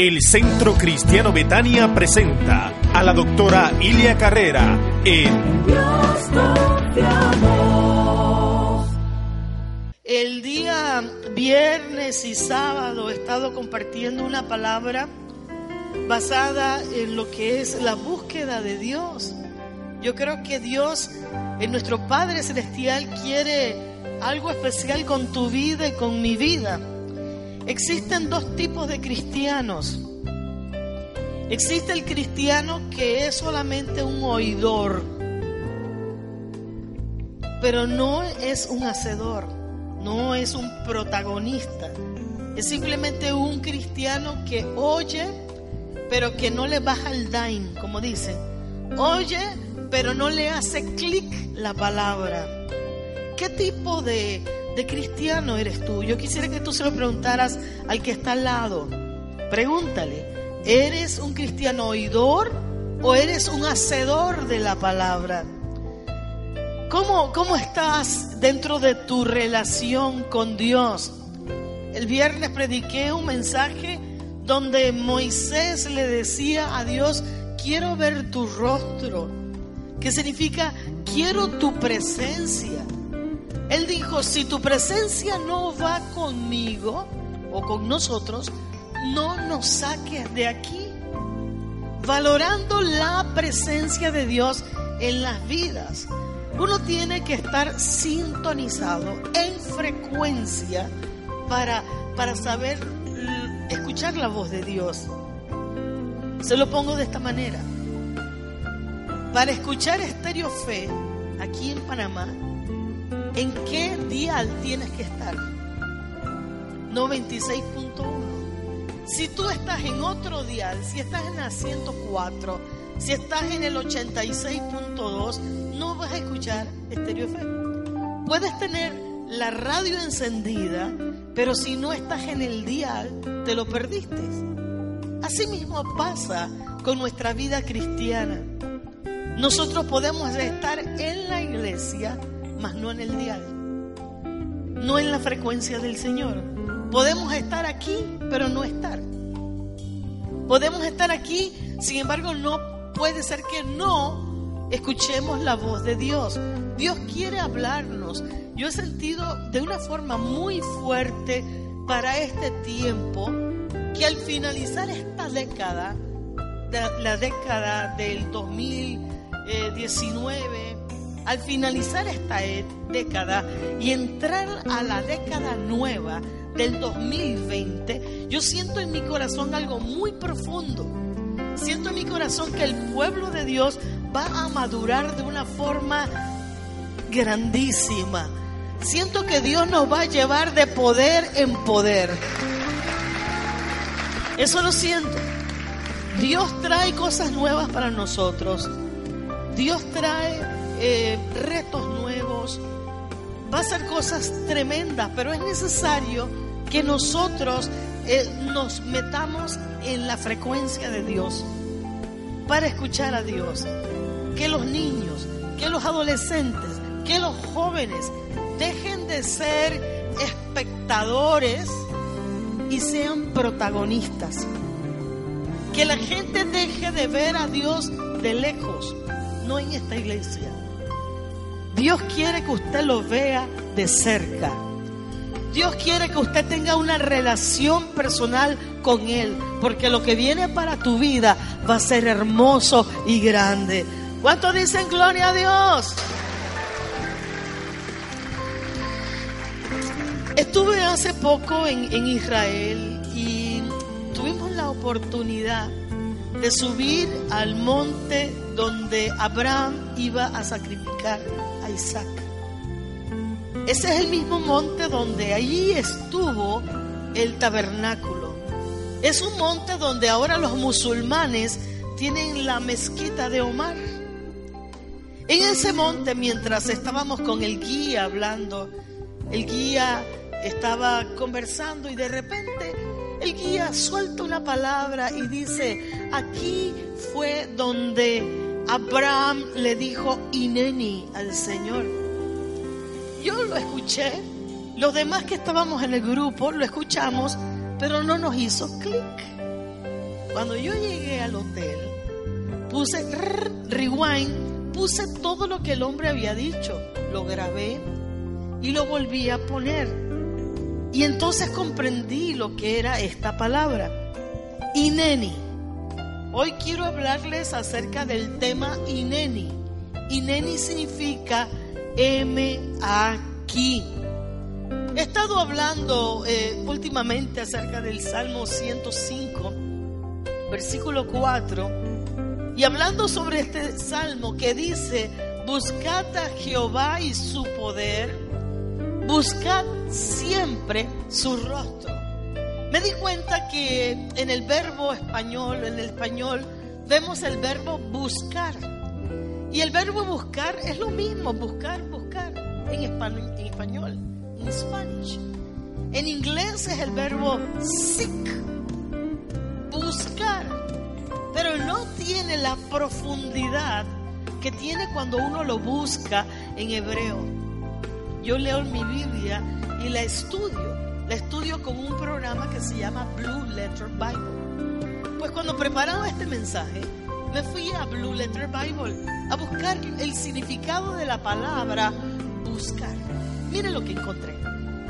El Centro Cristiano Betania presenta a la doctora Ilia Carrera en Dios El día viernes y sábado he estado compartiendo una palabra basada en lo que es la búsqueda de Dios. Yo creo que Dios, en nuestro Padre Celestial, quiere algo especial con tu vida y con mi vida. Existen dos tipos de cristianos. Existe el cristiano que es solamente un oidor, pero no es un hacedor, no es un protagonista. Es simplemente un cristiano que oye, pero que no le baja el daim, como dicen. Oye, pero no le hace clic la palabra. ¿Qué tipo de, de cristiano eres tú? Yo quisiera que tú se lo preguntaras al que está al lado. Pregúntale, ¿eres un cristiano oidor o eres un hacedor de la palabra? ¿Cómo, ¿Cómo estás dentro de tu relación con Dios? El viernes prediqué un mensaje donde Moisés le decía a Dios, quiero ver tu rostro, que significa, quiero tu presencia. Él dijo, si tu presencia no va conmigo o con nosotros, no nos saques de aquí. Valorando la presencia de Dios en las vidas. Uno tiene que estar sintonizado en frecuencia para, para saber escuchar la voz de Dios. Se lo pongo de esta manera. Para escuchar Estéreo Fe aquí en Panamá, ¿en qué dial tienes que estar? 96.1. Si tú estás en otro dial, si estás en la 104, si estás en el 86.2, no vas a escuchar Estéreo Fe. Puedes tener la radio encendida, pero si no estás en el dial, te lo perdiste. Así mismo pasa con nuestra vida cristiana. Nosotros podemos estar en la iglesia, mas no en el dial, no en la frecuencia del Señor. Podemos estar aquí, pero no estar. Podemos estar aquí, sin embargo, no puede ser que no escuchemos la voz de Dios. Dios quiere hablarnos. Yo he sentido de una forma muy fuerte para este tiempo que al finalizar esta década, la década del 2019, al finalizar esta e, década y entrar a la década nueva, del 2020, yo siento en mi corazón algo muy profundo. Siento en mi corazón que el pueblo de Dios va a madurar de una forma grandísima. Siento que Dios nos va a llevar de poder en poder. Eso lo siento. Dios trae cosas nuevas para nosotros. Dios trae eh, retos nuevos. Va a ser cosas tremendas, pero es necesario que nosotros eh, nos metamos en la frecuencia de Dios para escuchar a Dios. Que los niños, que los adolescentes, que los jóvenes dejen de ser espectadores y sean protagonistas. Que la gente deje de ver a Dios de lejos, no en esta iglesia. Dios quiere que usted lo vea de cerca. Dios quiere que usted tenga una relación personal con Él, porque lo que viene para tu vida va a ser hermoso y grande. ¿Cuántos dicen gloria a Dios? Estuve hace poco en, en Israel y tuvimos la oportunidad de subir al monte donde Abraham iba a sacrificar Isaac. Ese es el mismo monte donde allí estuvo el tabernáculo. Es un monte donde ahora los musulmanes tienen la mezquita de Omar. En ese monte, mientras estábamos con el guía hablando, el guía estaba conversando y de repente el guía suelta una palabra y dice, aquí fue donde Abraham le dijo Ineni al Señor. Yo lo escuché, los demás que estábamos en el grupo lo escuchamos, pero no nos hizo clic. Cuando yo llegué al hotel, puse rewind, puse todo lo que el hombre había dicho, lo grabé y lo volví a poner. Y entonces comprendí lo que era esta palabra, ineni. Hoy quiero hablarles acerca del tema ineni. Ineni significa M aquí. He estado hablando eh, últimamente acerca del Salmo 105, versículo 4, y hablando sobre este salmo que dice, buscad a Jehová y su poder, buscad siempre su rostro. Me di cuenta que en el verbo español, en el español, vemos el verbo buscar. Y el verbo buscar es lo mismo, buscar, buscar, en español. En español en Spanish. En inglés es el verbo seek, buscar, pero no tiene la profundidad que tiene cuando uno lo busca en hebreo. Yo leo mi Biblia y la estudio, estudio con un programa que se llama Blue Letter Bible. Pues cuando preparaba este mensaje, me fui a Blue Letter Bible a buscar el significado de la palabra buscar. Mire lo que encontré.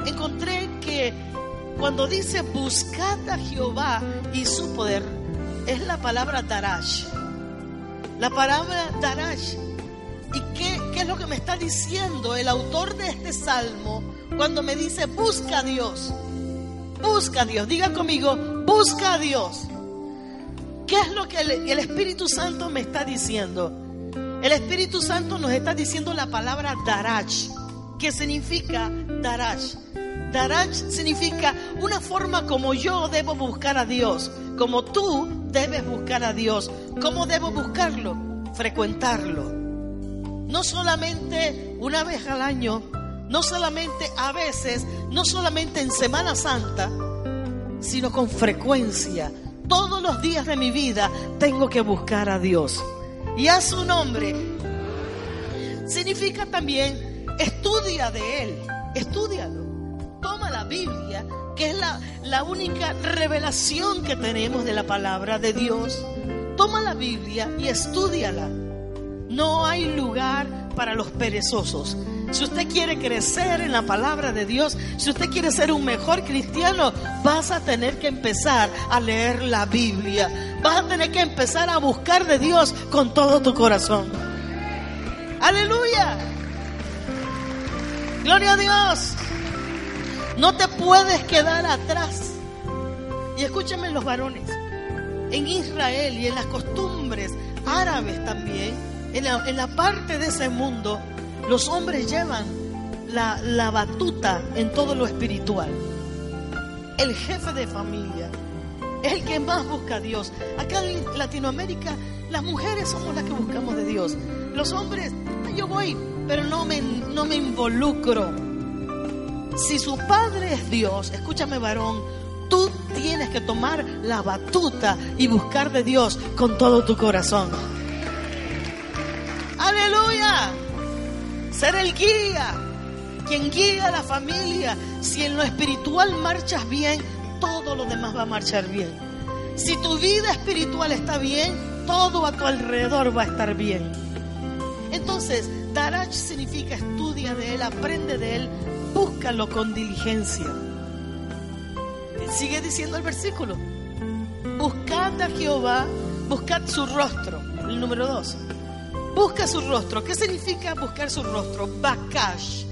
Encontré que cuando dice buscad a Jehová y su poder, es la palabra darash. La palabra darash. ¿Y qué, qué es lo que me está diciendo el autor de este salmo cuando me dice busca a Dios? Busca a Dios. Diga conmigo, busca a Dios. ¿Qué es lo que el, Espíritu Santo me está diciendo? El Espíritu Santo nos está diciendo la palabra darash ¿Qué significa Darash? Darash significa una forma como yo debo buscar a Dios, como tú debes buscar a Dios. ¿Cómo debo buscarlo? Frecuentarlo. No solamente una vez al año, no solamente a veces, no solamente en Semana Santa, sino con frecuencia. Todos los días de mi vida tengo que buscar a Dios. Y a su nombre significa también Estudia de Él, estudialo. Toma la Biblia, que es la, la única revelación que tenemos de la palabra de Dios. Toma la Biblia y estudiala. No hay lugar para los perezosos. Si usted quiere crecer en la palabra de Dios, si usted quiere ser un mejor cristiano, vas a tener que empezar a leer la Biblia. Vas a tener que empezar a buscar de Dios con todo tu corazón. Aleluya. Gloria a Dios. No te puedes quedar atrás. Y escúchenme los varones. En Israel y en las costumbres árabes también, en la, parte de ese mundo, los hombres llevan la, batuta en todo lo espiritual. El jefe de familia es el que más busca a Dios. Acá en Latinoamérica, las mujeres somos las que buscamos de Dios. Los hombres, yo voy, pero no me, no me involucro. Si su padre es Dios, escúchame varón, tú tienes que tomar la batuta y buscar de Dios con todo tu corazón. Aleluya. Ser el guía, quien guía a la familia. Si en lo espiritual marchas bien, todo lo demás va a marchar bien. Si tu vida espiritual está bien, todo a tu alrededor va a estar bien. Entonces, Darach significa estudia de él, aprende de él, búscalo con diligencia. Sigue diciendo el versículo. Buscad a Jehová, buscad su rostro. El número dos. Busca su rostro. ¿Qué significa buscar su rostro? Bakash.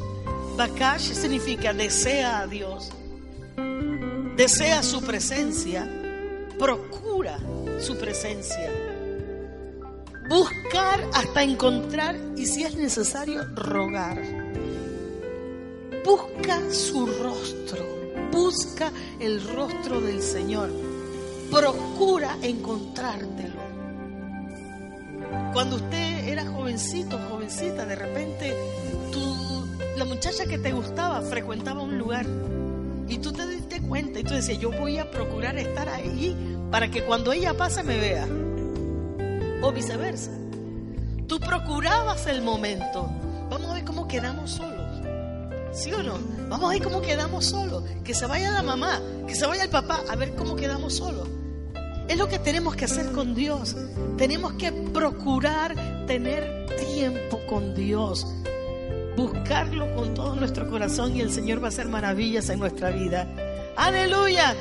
Bakash significa desea a Dios. Desea su presencia. Procura su presencia buscar hasta encontrar y si es necesario rogar. Busca su rostro, busca el rostro del Señor, procura encontrártelo. Cuando usted era jovencito, jovencita, de repente la muchacha que te gustaba frecuentaba un lugar y tú te diste cuenta y tú decías, yo voy a procurar estar ahí para que cuando ella pase me vea o viceversa. Tú procurabas el momento. Vamos a ver cómo quedamos solos. ¿Sí o no? Vamos a ver cómo quedamos solos. Que se vaya la mamá, que se vaya el papá, a ver cómo quedamos solos. Es lo que tenemos que hacer con Dios. Tenemos que procurar tener tiempo con Dios. Buscarlo con todo nuestro corazón y el Señor va a hacer maravillas en nuestra vida. Aleluya.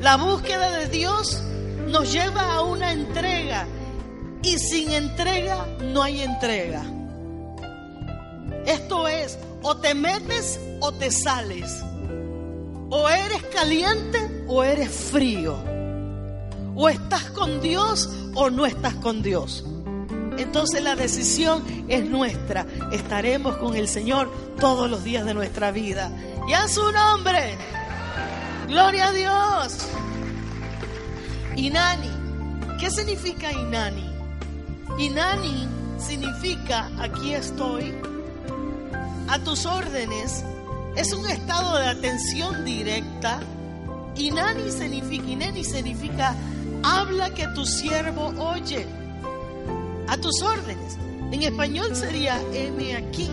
La búsqueda de Dios nos lleva a una entrega. Y sin entrega no hay entrega. Esto es, o te metes o te sales. O eres caliente o eres frío. O estás con Dios o no estás con Dios. Entonces la decisión es nuestra. Estaremos con el Señor todos los días de nuestra vida. Y a su nombre. Gloria a Dios. Inani. ¿Qué significa Inani? Inani significa aquí estoy, a tus órdenes. Es un estado de atención directa. Inani significa, Inani significa habla que tu siervo oye. A tus órdenes. En español sería M aquí.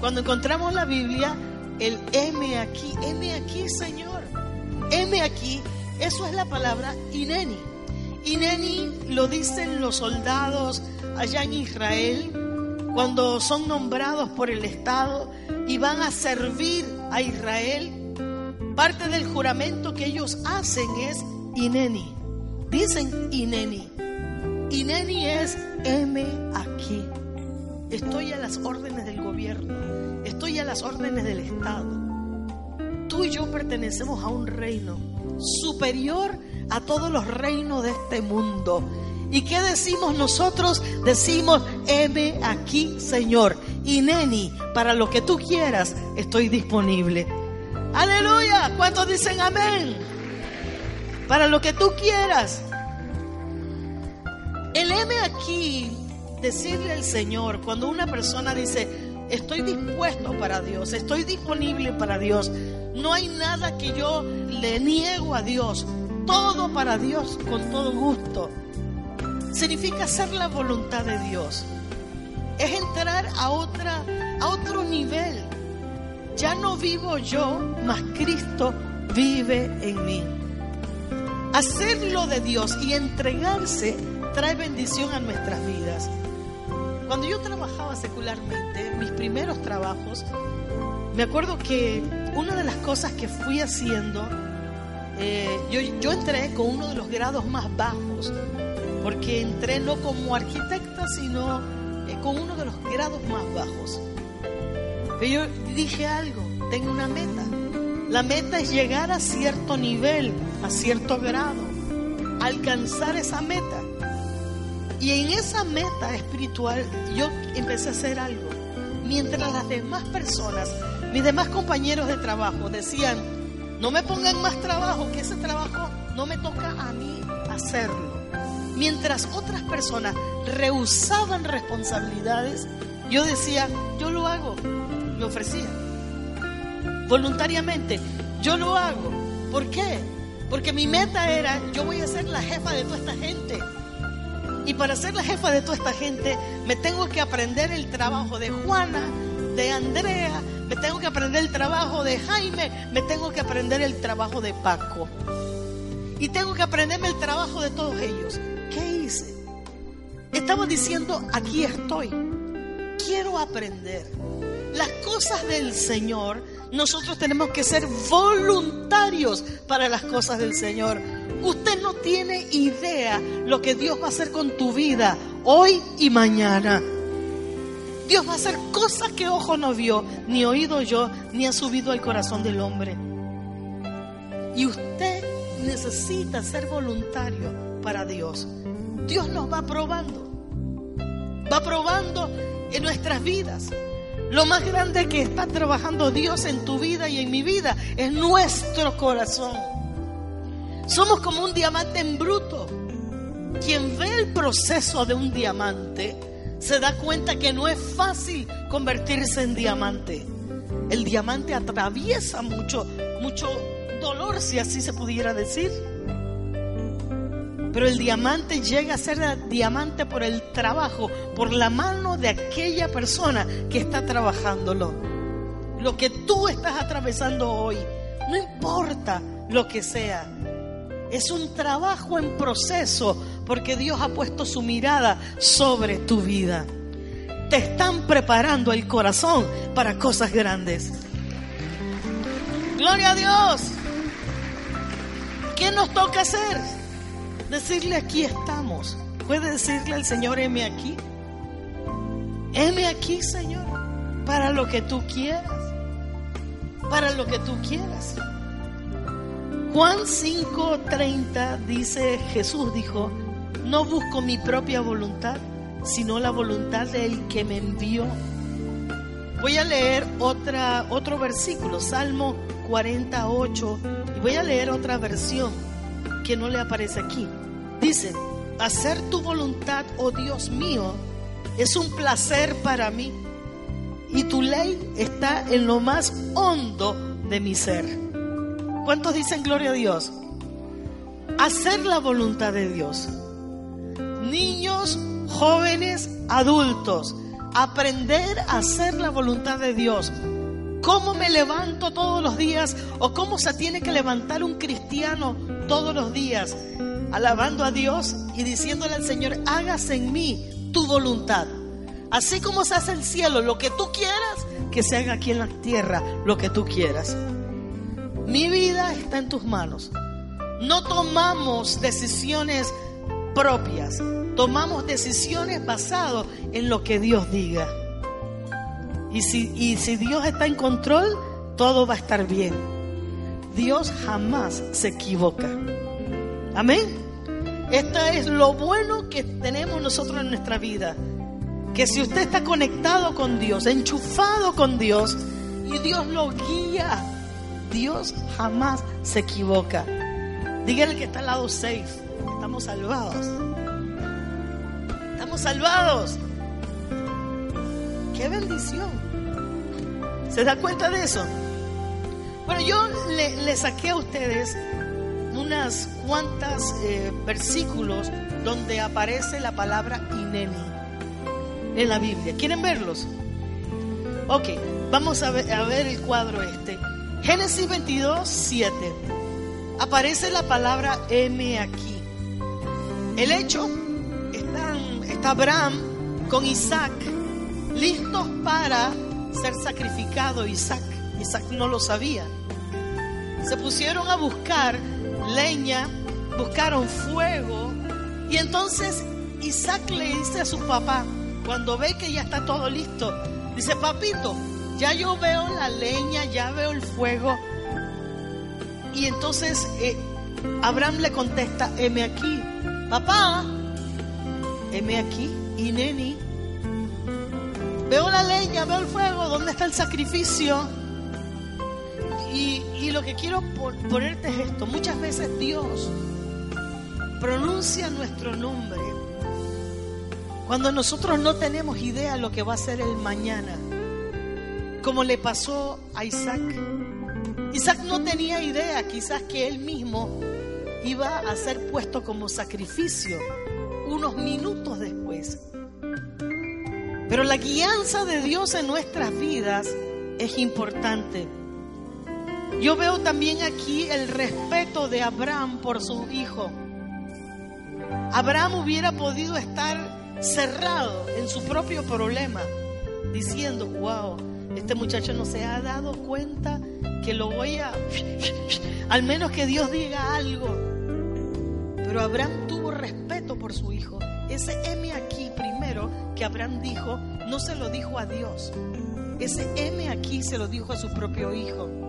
Cuando encontramos la Biblia, el M aquí, M aquí, Señor. M aquí, eso es la palabra Ineni. Ineni lo dicen los soldados allá en Israel cuando son nombrados por el Estado y van a servir a Israel. Parte del juramento que ellos hacen es Ineni. Dicen Ineni. Ineni es M aquí. Estoy a las órdenes del gobierno. Estoy a las órdenes del Estado. Tú y yo pertenecemos a un reino superior a todos los reinos de este mundo. ¿Y qué decimos nosotros? Decimos, heme aquí, Señor. Y neni, para lo que tú quieras, estoy disponible. Aleluya. ¿Cuántos dicen amén? Para lo que tú quieras. El heme aquí, decirle al Señor, cuando una persona dice, estoy dispuesto para Dios, estoy disponible para Dios, no hay nada que yo le niego a Dios, todo para Dios con todo gusto. Significa hacer la voluntad de Dios. Es entrar a otra a otro nivel. Ya no vivo yo, mas Cristo vive en mí. Hacerlo de Dios y entregarse trae bendición a nuestras vidas. Cuando yo trabajaba secularmente, mis primeros trabajos, me acuerdo que una de las cosas que fui haciendo, eh, yo, yo entré con uno de los grados más bajos, porque entré no como arquitecta, sino eh, con uno de los grados más bajos. Pero yo dije algo, tengo una meta. La meta es llegar a cierto nivel, a cierto grado, alcanzar esa meta. Y en esa meta espiritual yo empecé a hacer algo. Mientras las demás personas, mis demás compañeros de trabajo decían, no me pongan más trabajo, que ese trabajo no me toca a mí hacerlo. Mientras otras personas rehusaban responsabilidades, yo decía, yo lo hago, me ofrecía. Voluntariamente, yo lo hago. ¿Por qué? Porque mi meta era, yo voy a ser la jefa de toda esta gente. Y para ser la jefa de toda esta gente, me tengo que aprender el trabajo de Juana, de Andrea, me tengo que aprender el trabajo de Jaime, me tengo que aprender el trabajo de Paco. Y tengo que aprenderme el trabajo de todos ellos. ¿Qué hice? Estaba diciendo, aquí estoy. Quiero aprender. Las cosas del Señor, nosotros tenemos que ser voluntarios para las cosas del Señor. Usted no tiene idea lo que Dios va a hacer con tu vida hoy y mañana. Dios va a hacer cosas que ojo no vio, ni oído yo, ni ha subido al corazón del hombre. Y usted necesita ser voluntario para Dios. Dios nos va probando. Va probando en nuestras vidas. Lo más grande que está trabajando Dios en tu vida y en mi vida es nuestro corazón. Somos como un diamante en bruto. Quien ve el proceso de un diamante se da cuenta que no es fácil convertirse en diamante. El diamante atraviesa mucho, mucho dolor, si así se pudiera decir. Pero el diamante llega a ser diamante por el trabajo, por la mano de aquella persona que está trabajándolo. Lo que tú estás atravesando hoy, no importa lo que sea, Es un trabajo en proceso porque Dios ha puesto su mirada sobre tu vida. Te están preparando el corazón para cosas grandes. Gloria a Dios. ¿Qué nos toca hacer? Decirle aquí estamos. ¿Puede decirle al Señor, heme aquí? Heme aquí, Señor, para lo que tú quieras. Para lo que tú quieras. Juan 5:30 dice, Jesús dijo, no busco mi propia voluntad, sino la voluntad del que me envió. Voy a leer otra, otro versículo, Salmo 48, y voy a leer otra versión que no le aparece aquí. Dice, hacer tu voluntad, oh Dios mío, es un placer para mí, y tu ley está en lo más hondo de mi ser. ¿Cuántos dicen gloria a Dios? Hacer la voluntad de Dios. Niños, jóvenes, adultos, aprender a hacer la voluntad de Dios. ¿Cómo me levanto todos los días o cómo se tiene que levantar un cristiano todos los días? Alabando a Dios y diciéndole al Señor, hágase en mí tu voluntad. Así como se hace el cielo, lo que tú quieras, que se haga aquí en la tierra lo que tú quieras. Mi vida está en tus manos. No tomamos decisiones propias, tomamos decisiones basadas en lo que Dios diga. Y si, y si Dios está en control, todo va a estar bien. Dios jamás se equivoca. Amén. Esto es lo bueno que tenemos nosotros en nuestra vida. Que si usted está conectado con Dios, enchufado con Dios, y Dios lo guía, Dios jamás se equivoca. Dígale que está al lado safe. Estamos salvados. Estamos salvados. Qué bendición. ¿Se da cuenta de eso? Bueno, yo le, saqué a ustedes unas cuantas eh, versículos donde aparece la palabra ineni en la Biblia. ¿Quieren verlos? Ok, vamos a ver, a ver el cuadro este. Génesis 22, 7. Aparece la palabra M aquí. El hecho, está Abraham con Isaac, listos para ser sacrificado. Isaac, Isaac no lo sabía. Se pusieron a buscar leña, buscaron fuego. Y entonces Isaac le dice a su papá, cuando ve que ya está todo listo, dice, papito, ya yo veo la leña, ya veo el fuego. Y entonces eh, Abraham le contesta, heme aquí, papá, heme aquí, y neni, veo la leña, veo el fuego, ¿dónde está el sacrificio? Y, y lo que quiero ponerte es esto, muchas veces Dios pronuncia nuestro nombre cuando nosotros no tenemos idea de lo que va a ser el mañana como le pasó a Isaac. Isaac no tenía idea quizás que él mismo iba a ser puesto como sacrificio unos minutos después. Pero la guianza de Dios en nuestras vidas es importante. Yo veo también aquí el respeto de Abraham por su hijo. Abraham hubiera podido estar cerrado en su propio problema, diciendo, wow, este muchacho no se ha dado cuenta que lo voy a... Al menos que Dios diga algo. Pero Abraham tuvo respeto por su hijo. Ese M aquí primero que Abraham dijo, no se lo dijo a Dios. Ese M aquí se lo dijo a su propio hijo.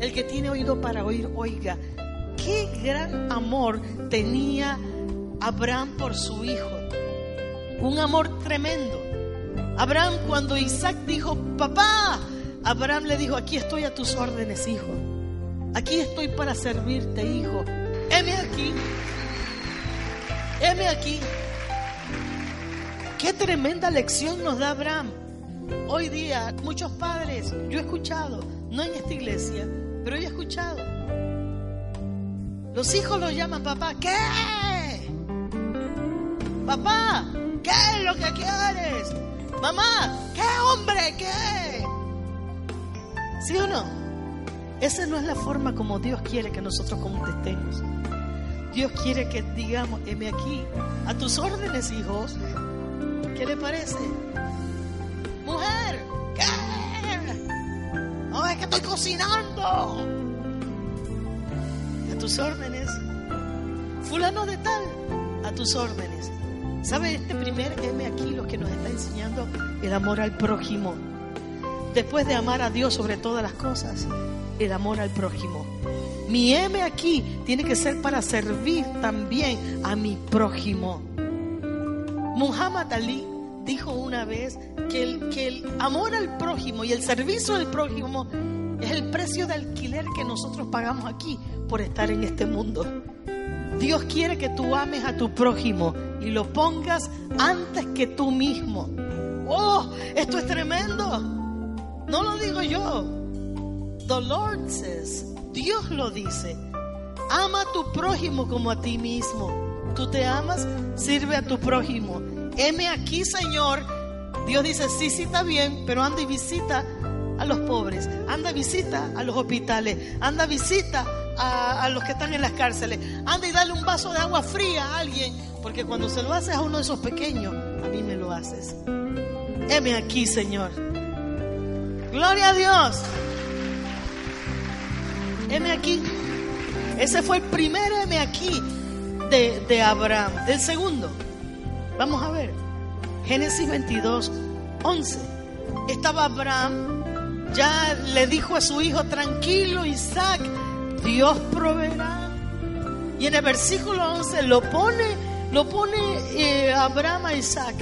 El que tiene oído para oír, oiga. Qué gran amor tenía Abraham por su hijo. Un amor tremendo. Abraham cuando Isaac dijo, papá, Abraham le dijo, aquí estoy a tus órdenes, hijo. Aquí estoy para servirte, hijo. Heme aquí. Heme aquí. Qué tremenda lección nos da Abraham. Hoy día muchos padres, yo he escuchado, no en esta iglesia, pero yo he escuchado. Los hijos lo llaman papá. ¿Qué? Papá, ¿qué es lo que quieres? Mamá, ¿qué hombre? ¿Qué? ¿Sí o no? Esa no es la forma como Dios quiere que nosotros contestemos. Dios quiere que digamos, heme aquí, a tus órdenes, hijos. ¿Qué le parece? Mujer, estoy cocinando. A tus órdenes. Fulano de tal, a tus órdenes. ¿Sabe este primer M aquí lo que nos está enseñando? El amor al prójimo. Después de amar a Dios sobre todas las cosas, el amor al prójimo. Mi M aquí tiene que ser para servir también a mi prójimo. Muhammad Ali dijo una vez que el, que el amor al prójimo y el servicio al prójimo es el precio de alquiler que nosotros pagamos aquí por estar en este mundo. Dios quiere que tú ames a tu prójimo y lo pongas antes que tú mismo. ¡Oh! Esto es tremendo. No lo digo yo. The Lord says, Dios lo dice. Ama a tu prójimo como a ti mismo. Tú te amas, sirve a tu prójimo. Heme aquí, Señor. Dios dice, sí, sí está bien, pero anda y visita a los pobres, anda visita a los hospitales, anda visita a, a, los que están en las cárceles, anda y dale un vaso de agua fría a alguien, porque cuando se lo haces a uno de esos pequeños, a mí me lo haces. Heme aquí, Señor. Gloria a Dios. M aquí. Ese fue el primer M aquí de, de, Abraham. El segundo, vamos a ver. Génesis 22, 11. Estaba Abraham, ya le dijo a su hijo, tranquilo Isaac, Dios proveerá. Y en el versículo 11 lo pone, lo pone eh, Abraham a Isaac.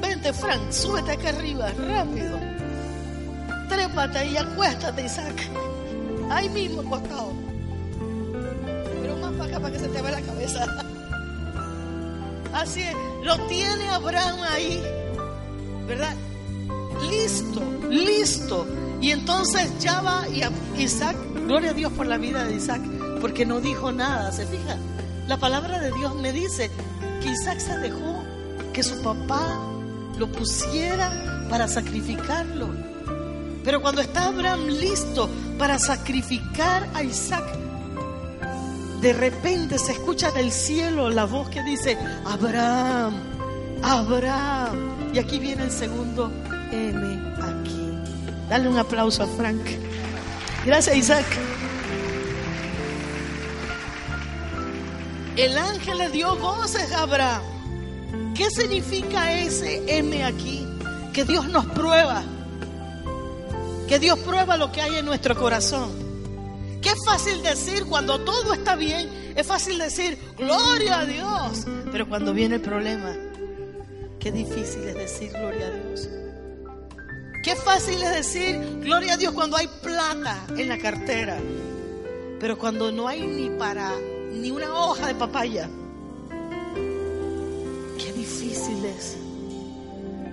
Vente, Frank, súbete acá arriba, rápido. Trépate y acuéstate, Isaac ahí mismo acostado. Pero más para acá para que se te vea la cabeza. Así es, lo tiene Abraham ahí, ¿verdad? Listo, listo. Y entonces ya va y Isaac, gloria a Dios por la vida de Isaac, porque no dijo nada, ¿se fija? La palabra de Dios me dice que Isaac se dejó que su papá lo pusiera para sacrificarlo. Pero cuando está Abraham listo para sacrificar a Isaac, de repente se escucha del cielo la voz que dice, Abraham, Abraham. Y aquí viene el segundo M. Dale un aplauso a Frank. Gracias Isaac. El ángel le dio voces a Abraham. ¿Qué significa ese M aquí? Que Dios nos prueba. Que Dios prueba lo que hay en nuestro corazón. Qué fácil decir cuando todo está bien. Es fácil decir, gloria a Dios. Pero cuando viene el problema, qué difícil es decir gloria a Dios. Qué fácil es decir gloria a Dios cuando hay plata en la cartera. Pero cuando no hay ni para ni una hoja de papaya. Qué difícil es.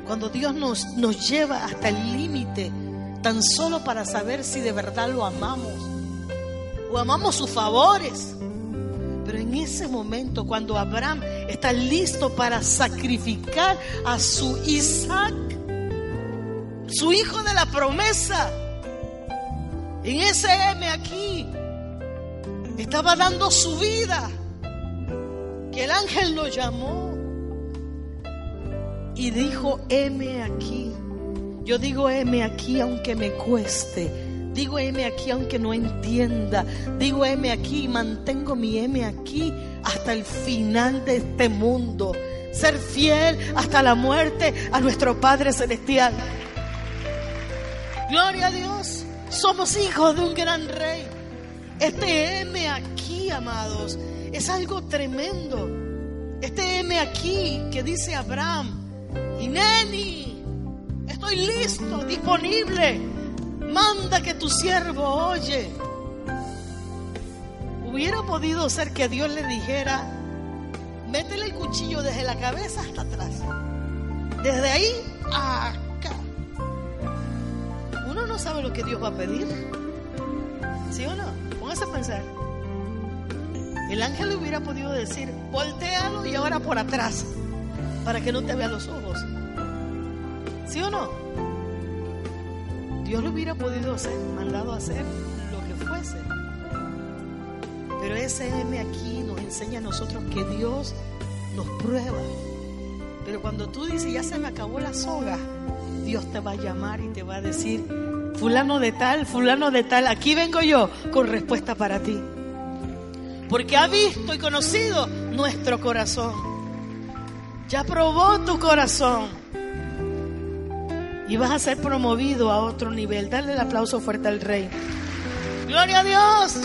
Cuando Dios nos, nos lleva hasta el límite tan solo para saber si de verdad lo amamos o amamos sus favores. Pero en ese momento, cuando Abraham está listo para sacrificar a su Isaac, su hijo de la promesa, en ese M aquí, estaba dando su vida, que el ángel lo llamó y dijo, M aquí. Yo digo, M aquí aunque me cueste. Digo M aquí aunque no entienda. Digo M aquí y mantengo mi M aquí hasta el final de este mundo. Ser fiel hasta la muerte a nuestro Padre Celestial. Gloria a Dios. Somos hijos de un gran rey. Este M aquí, amados, es algo tremendo. Este M aquí que dice Abraham, y Neni, Estoy listo, disponible. Manda que tu siervo oye. Hubiera podido ser que Dios le dijera, métele el cuchillo desde la cabeza hasta atrás. Desde ahí a. Uno no sabe lo que Dios va a pedir. ¿Sí o no? Póngase a pensar. El ángel le hubiera podido decir, voltealo y ahora por atrás, para que no te vea los ojos. ¿Sí o no? Dios lo hubiera podido hacer, mandado a hacer lo que fuese. Pero Pero ese M aquí nos enseña a nosotros que Dios nos prueba. Pero cuando tú dices, ya se me acabó la soga, Dios te va a llamar y te va a decir, fulano de tal, fulano de tal, aquí vengo yo con respuesta para ti. Porque ha visto y conocido nuestro corazón. Ya probó tu corazón. Y vas a ser promovido a otro nivel. Dale el aplauso fuerte al rey. Gloria a Dios.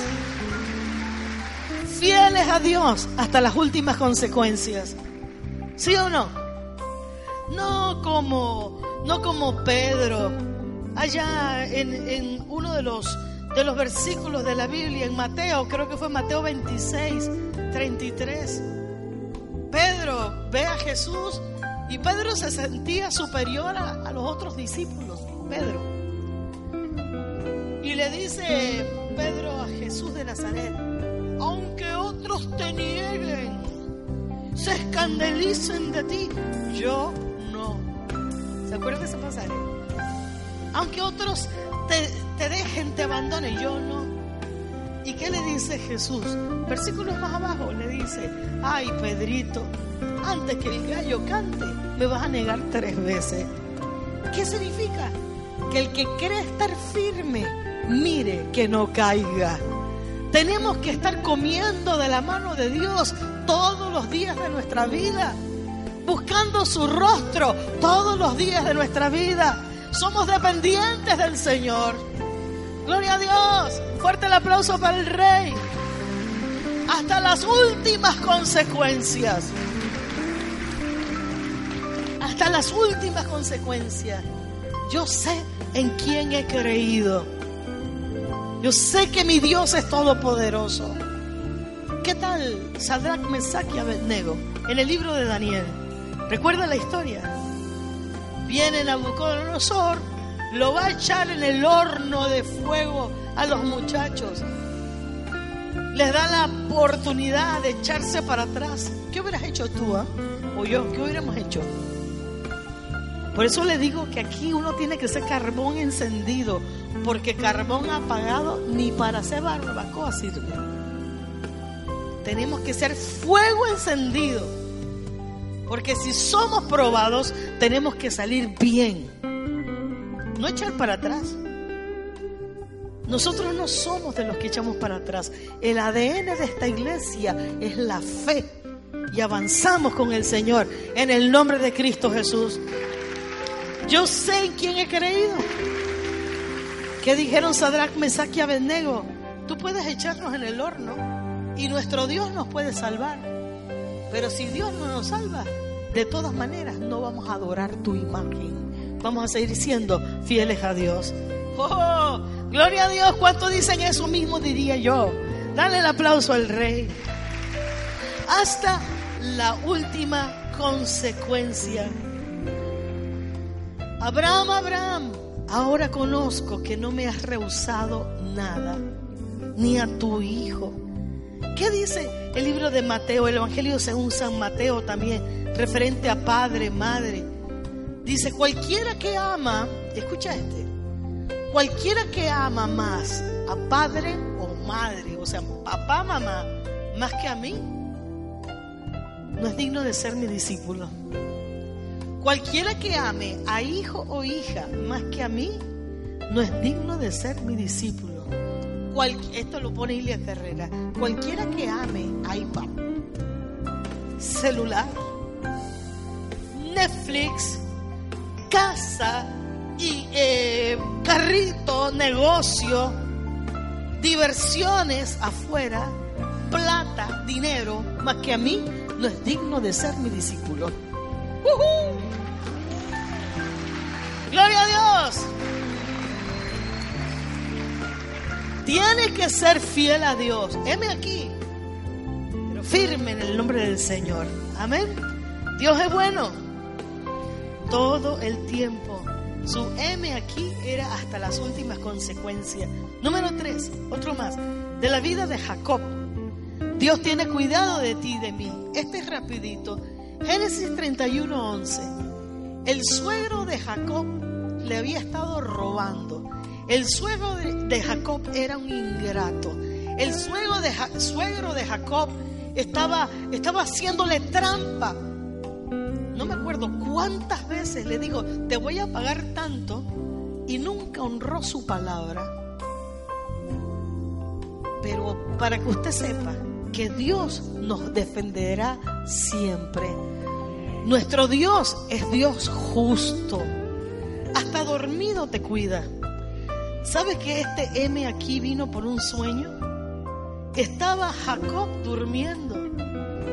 Fieles a Dios hasta las últimas consecuencias. ¿Sí o no? No como, no como Pedro, allá en, en uno de los, de los versículos de la Biblia, en Mateo, creo que fue Mateo 26, 33. Pedro ve a Jesús y Pedro se sentía superior a, los otros discípulos, Pedro. Y le dice Pedro a Jesús de Nazaret, aunque otros te nieguen, se escandalicen de ti, yo no. ¿Se acuerdan de ese pasaje? Aunque otros te, dejen, te abandonen, yo no. ¿Y qué le dice Jesús? Versículos más abajo le dice, ay Pedrito, antes que el gallo cante, me vas a negar tres veces. ¿Qué significa? Que el que cree estar firme, mire que no caiga. Tenemos que estar comiendo de la mano de Dios todos los días de nuestra vida, buscando su rostro todos los días de nuestra vida. Somos dependientes del Señor. Gloria a Dios. Fuerte el aplauso para el Rey. Hasta las últimas consecuencias. Hasta las últimas consecuencias. Yo sé en quién he creído. Yo sé que mi Dios es todopoderoso. ¿Qué tal Sadrach, Mesach y Abednego en el libro de Daniel? ¿Recuerda la historia? Viene Nabucodonosor, lo va a echar en el horno de fuego a los muchachos. Les da la oportunidad de echarse para atrás. ¿Qué hubieras hecho tú, ah? O yo, ¿qué hubiéramos hecho? Por eso le digo que aquí uno tiene que ser carbón encendido, porque carbón apagado ni para hacer barbacoa sirve. Tenemos que ser fuego encendido, porque si somos probados, tenemos que salir bien, no echar para atrás. Nosotros no somos de los que echamos para atrás. El ADN de esta iglesia es la fe. Y avanzamos con el Señor en el nombre de Cristo Jesús. Yo sé en quién he creído. ¿Qué dijeron Sadrach, Mesach y Abednego? Tú puedes echarnos en el horno y nuestro Dios nos puede salvar. Pero si Dios no nos salva, de todas maneras no vamos a adorar tu imagen. Vamos a seguir siendo fieles a Dios. ¡Oh! Gloria a Dios. ¿Cuánto dicen eso mismo? Diría yo. Dale el aplauso al Rey. Hasta la última consecuencia. Abraham, Abraham, ahora conozco que no me has rehusado nada, ni a tu hijo. ¿Qué dice el libro de Mateo, el Evangelio según San Mateo también, referente a padre, madre? Dice, cualquiera que ama, escucha este, cualquiera que ama más a padre o madre, o sea, papá, mamá, más que a mí, no es digno de ser mi discípulo. Cualquiera que ame a hijo o hija más que a mí, no es digno de ser mi discípulo. Esto lo pone Ilia Herrera. Cualquiera que ame iPad, celular, Netflix, casa y eh, carrito, negocio, diversiones afuera, plata, dinero, más que a mí, no es digno de ser mi discípulo. ¡Uhú! Gloria a Dios. Tienes que ser fiel a Dios. Heme aquí. Pero firme en el nombre del Señor. Amén. Dios es bueno. Todo el tiempo. Su M aquí era hasta las últimas consecuencias. Número tres, otro más. De la vida de Jacob. Dios tiene cuidado de ti y de mí. Este es rapidito. Génesis 31, 11. El suegro de Jacob le había estado robando. El suegro de, Jacob era un ingrato. El suegro de, suegro de Jacob estaba, estaba haciéndole trampa. No me acuerdo cuántas veces le digo, te voy a pagar tanto y nunca honró su palabra. Pero para que usted sepa que Dios nos defenderá siempre. Nuestro Dios es Dios justo. Hasta dormido te cuida. ¿Sabes que este M aquí vino por un sueño? Estaba Jacob durmiendo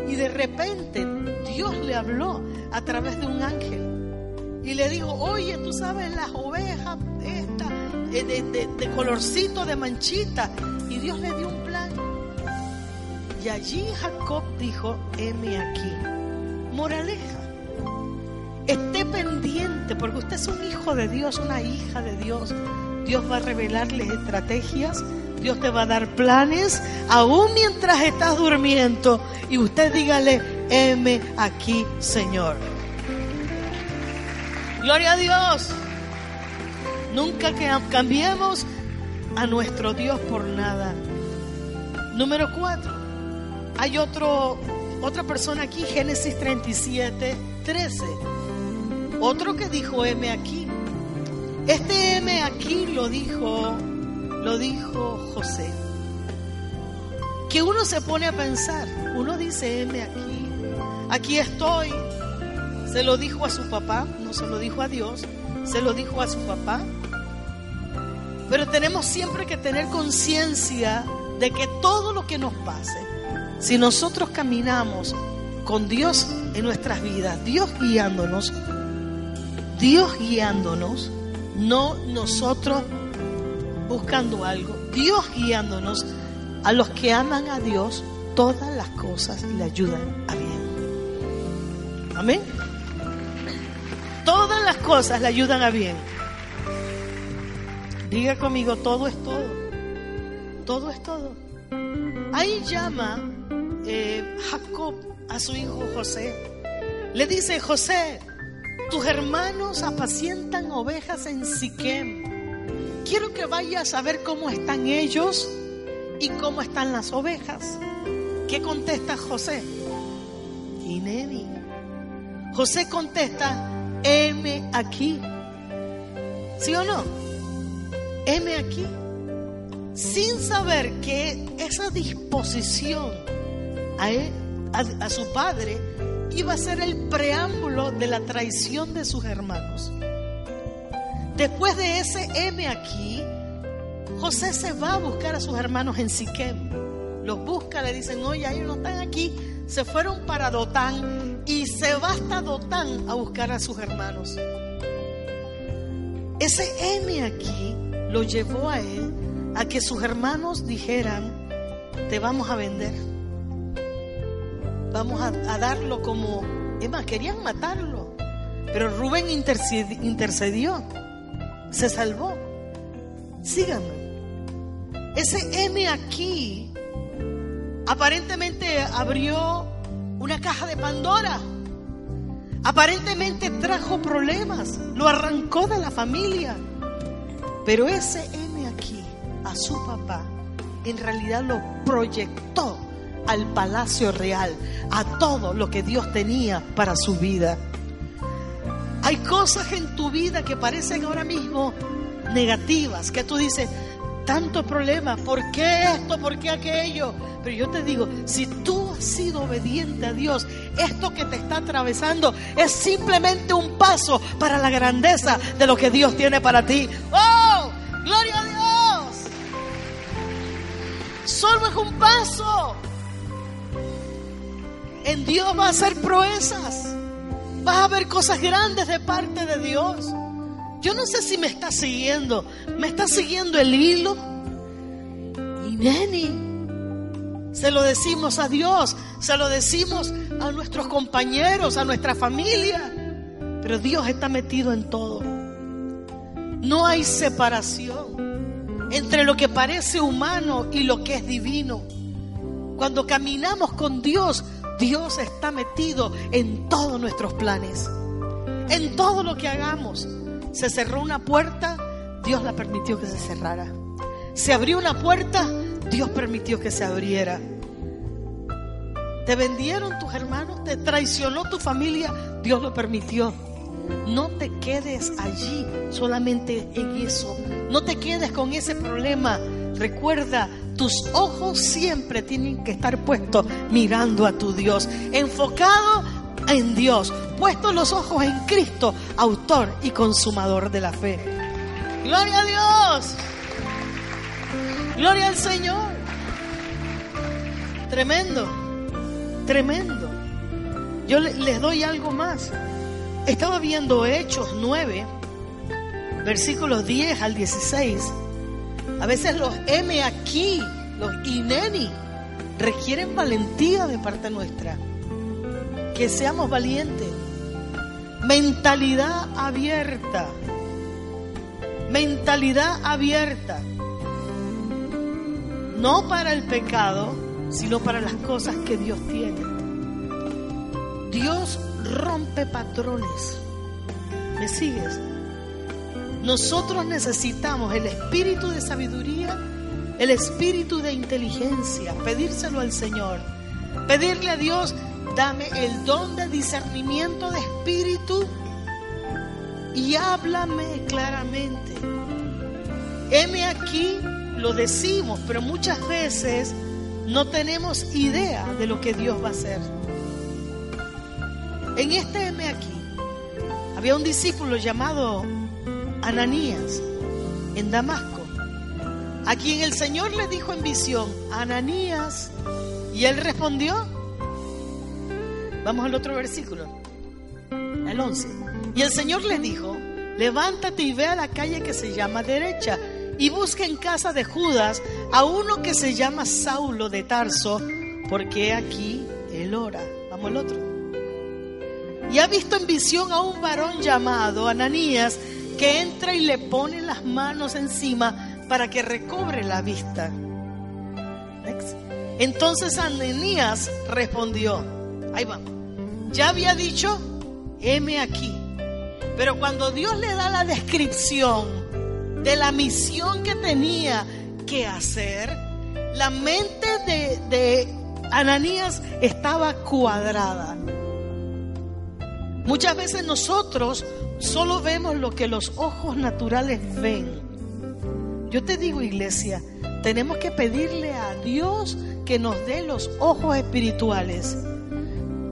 y de repente Dios le habló a través de un ángel y le dijo, oye, tú sabes las ovejas esta, eh, de, de colorcito, de manchita. Y Dios le dio un plan. Y allí Jacob dijo, heme aquí. Moraleja, esté pendiente porque usted es un hijo de Dios, una hija de Dios. Dios va a revelarle estrategias, Dios te va a dar planes, aún mientras estás durmiendo. Y usted dígale, heme aquí, Señor. Gloria a Dios. Nunca que cambiemos a nuestro Dios por nada. Número cuatro. Hay otro, otra persona aquí, Génesis 37, 13. Otro que dijo M aquí. Este M aquí lo dijo, lo dijo José. Que uno se pone a pensar, uno dice M aquí, aquí estoy. Se lo dijo a su papá, no se lo dijo a Dios, se lo dijo a su papá. Pero tenemos siempre que tener conciencia de que todo lo que nos pase, si nosotros caminamos con Dios en nuestras vidas, Dios guiándonos, Dios guiándonos, no nosotros buscando algo, Dios guiándonos, a los que aman a Dios, todas las cosas le ayudan a bien. Amén. Todas las cosas le ayudan a bien. Diga conmigo, todo es todo. Todo es todo. Ahí llama eh, Jacob a su hijo José. Le dice, José, tus hermanos apacientan ovejas en Siquem. Quiero que vayas a ver cómo están ellos y cómo están las ovejas. ¿Qué contesta José? Inemi. José contesta, heme aquí. ¿Sí o no? heme aquí, sin saber que esa disposición a, su padre iba a ser el preámbulo de la traición de sus hermanos. Después de ese heme aquí, José se va a buscar a sus hermanos en Siquem. Los busca, le dicen, oye, ellos no están aquí. Se fueron para Dotán y se va hasta Dotán a buscar a sus hermanos. Ese M aquí lo llevó a él a que sus hermanos dijeran, te vamos a vender. Vamos a, darlo como... Es más, querían matarlo. Pero Rubén intercedió. Se salvó. Síganme. Ese M aquí aparentemente abrió una caja de Pandora. Aparentemente trajo problemas. Lo arrancó de la familia. Pero ese M aquí, a su papá, en realidad lo proyectó al palacio real, a todo lo que Dios tenía para su vida. Hay cosas en tu vida que parecen ahora mismo negativas, que tú dices, tanto problema, ¿por qué esto? ¿Por qué aquello? Pero yo te digo, si tú has sido obediente a Dios, esto que te está atravesando es simplemente un paso para la grandeza de lo que Dios tiene para ti. ¡Oh! ¡Gloria a Dios! Solo es un paso. En Dios va a hacer proezas. Vas a ver cosas grandes de parte de Dios. Yo no sé si me está siguiendo. ¿Me está siguiendo el hilo? Y Neni, se lo decimos a Dios, se lo decimos a nuestros compañeros, a nuestra familia. Pero Dios está metido en todo. No hay separación entre lo que parece humano y lo que es divino. Cuando caminamos con Dios, Dios está metido en todos nuestros planes, en todo lo que hagamos. Se cerró una puerta, Dios la permitió que se cerrara. Se abrió una puerta, Dios permitió que se abriera. Te vendieron tus hermanos, te traicionó tu familia, Dios lo permitió. No te quedes allí solamente en eso. No te quedes con ese problema. Recuerda, tus ojos siempre tienen que estar puestos mirando a tu Dios, enfocado en Dios, puestos los ojos en Cristo, autor y consumador de la fe. Gloria a Dios. Gloria al Señor. Tremendo, tremendo. Yo les doy algo más. Estaba viendo Hechos 9, versículos 10 al 16. A veces los M aquí, los INENI, requieren valentía de parte nuestra. Que seamos valientes. Mentalidad abierta. Mentalidad abierta. No para el pecado, sino para las cosas que Dios tiene. Dios rompe patrones. ¿Me sigues? Nosotros necesitamos el espíritu de sabiduría, el espíritu de inteligencia, pedírselo al Señor. Pedirle a Dios, dame el don de discernimiento de espíritu y háblame claramente. Heme aquí, lo decimos, pero muchas veces no tenemos idea de lo que Dios va a hacer. En este M aquí había un discípulo llamado Ananías en Damasco, a quien el Señor le dijo en visión, Ananías, y él respondió, vamos al otro versículo, el 11, y el Señor le dijo, levántate y ve a la calle que se llama derecha y busca en casa de Judas a uno que se llama Saulo de Tarso, porque aquí él ora. Vamos al otro. Y ha visto en visión a un varón llamado Ananías que entra y le pone las manos encima para que recobre la vista. Entonces Ananías respondió, ahí va, ya había dicho, heme aquí. Pero cuando Dios le da la descripción de la misión que tenía que hacer, la mente de Ananías estaba cuadrada. Muchas veces nosotros solo vemos lo que los ojos naturales ven. Yo te digo, iglesia, tenemos que pedirle a Dios que nos dé los ojos espirituales.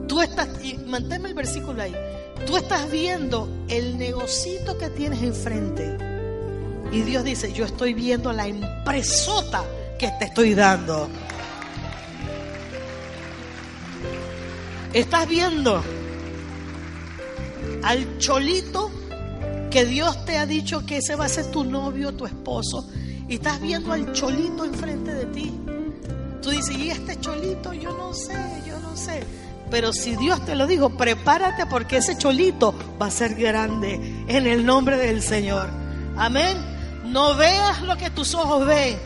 Tú estás, y manténme el versículo ahí, tú estás viendo el negocito que tienes enfrente. Y Dios dice, yo estoy viendo la empresota que te estoy dando. Estás viendo al cholito que Dios te ha dicho que ese va a ser tu novio, tu esposo, y estás viendo al cholito enfrente de ti. Tú dices, ¿y este cholito? Yo no sé, yo no sé. Pero si Dios te lo dijo, prepárate porque ese cholito va a ser grande en el nombre del Señor. Amén. No veas lo que tus ojos ven,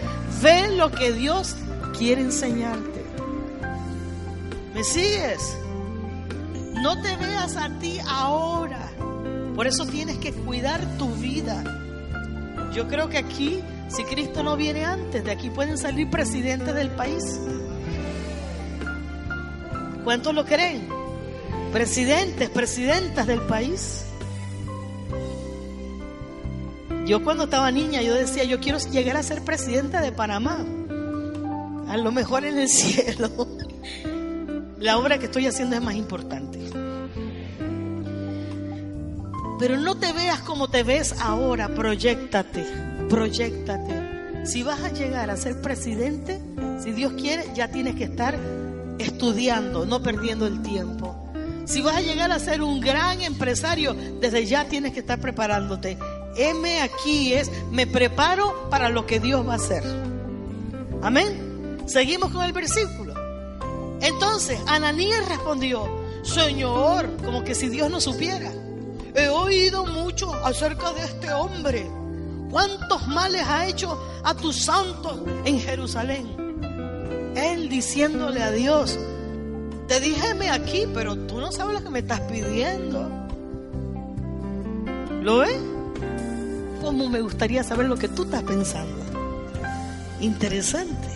ve lo que Dios quiere enseñarte. ¿Me sigues? No te veas a ti ahora. Por eso tienes que cuidar tu vida. Yo creo que aquí, si Cristo no viene antes, de aquí pueden salir presidentes del país. ¿Cuántos lo creen? Presidentes, presidentas del país. Yo cuando estaba niña, yo decía, yo quiero llegar a ser presidenta de Panamá. A lo mejor en el cielo. La obra que estoy haciendo es más importante. Pero no te veas como te ves ahora, proyectate, proyectate. Si vas a llegar a ser presidente, si Dios quiere, ya tienes que estar estudiando, no perdiendo el tiempo. Si vas a llegar a ser un gran empresario, desde ya tienes que estar preparándote. M aquí es, me preparo para lo que Dios va a hacer. Amén. Seguimos con el versículo. Entonces, Ananías respondió, Señor, como que si Dios no supiera. He oído mucho acerca de este hombre. ¿Cuántos males ha hecho a tus santos en Jerusalén? Él diciéndole a Dios, te díjeme aquí, pero tú no sabes lo que me estás pidiendo. ¿Lo ves? Como me gustaría saber lo que tú estás pensando. Interesante.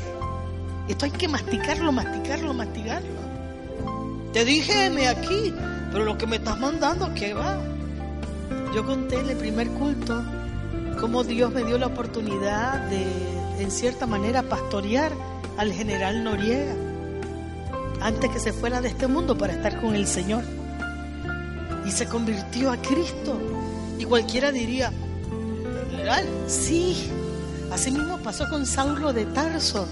Esto hay que masticarlo, masticarlo, masticarlo. Te dije, me aquí, pero lo que me estás mandando, ¿qué va? Yo conté en el primer culto cómo Dios me dio la oportunidad de, en cierta manera, pastorear al general Noriega antes que se fuera de este mundo para estar con el Señor. Y se convirtió a Cristo. Y cualquiera diría, general, sí. Así mismo pasó con Saulo de Tarso.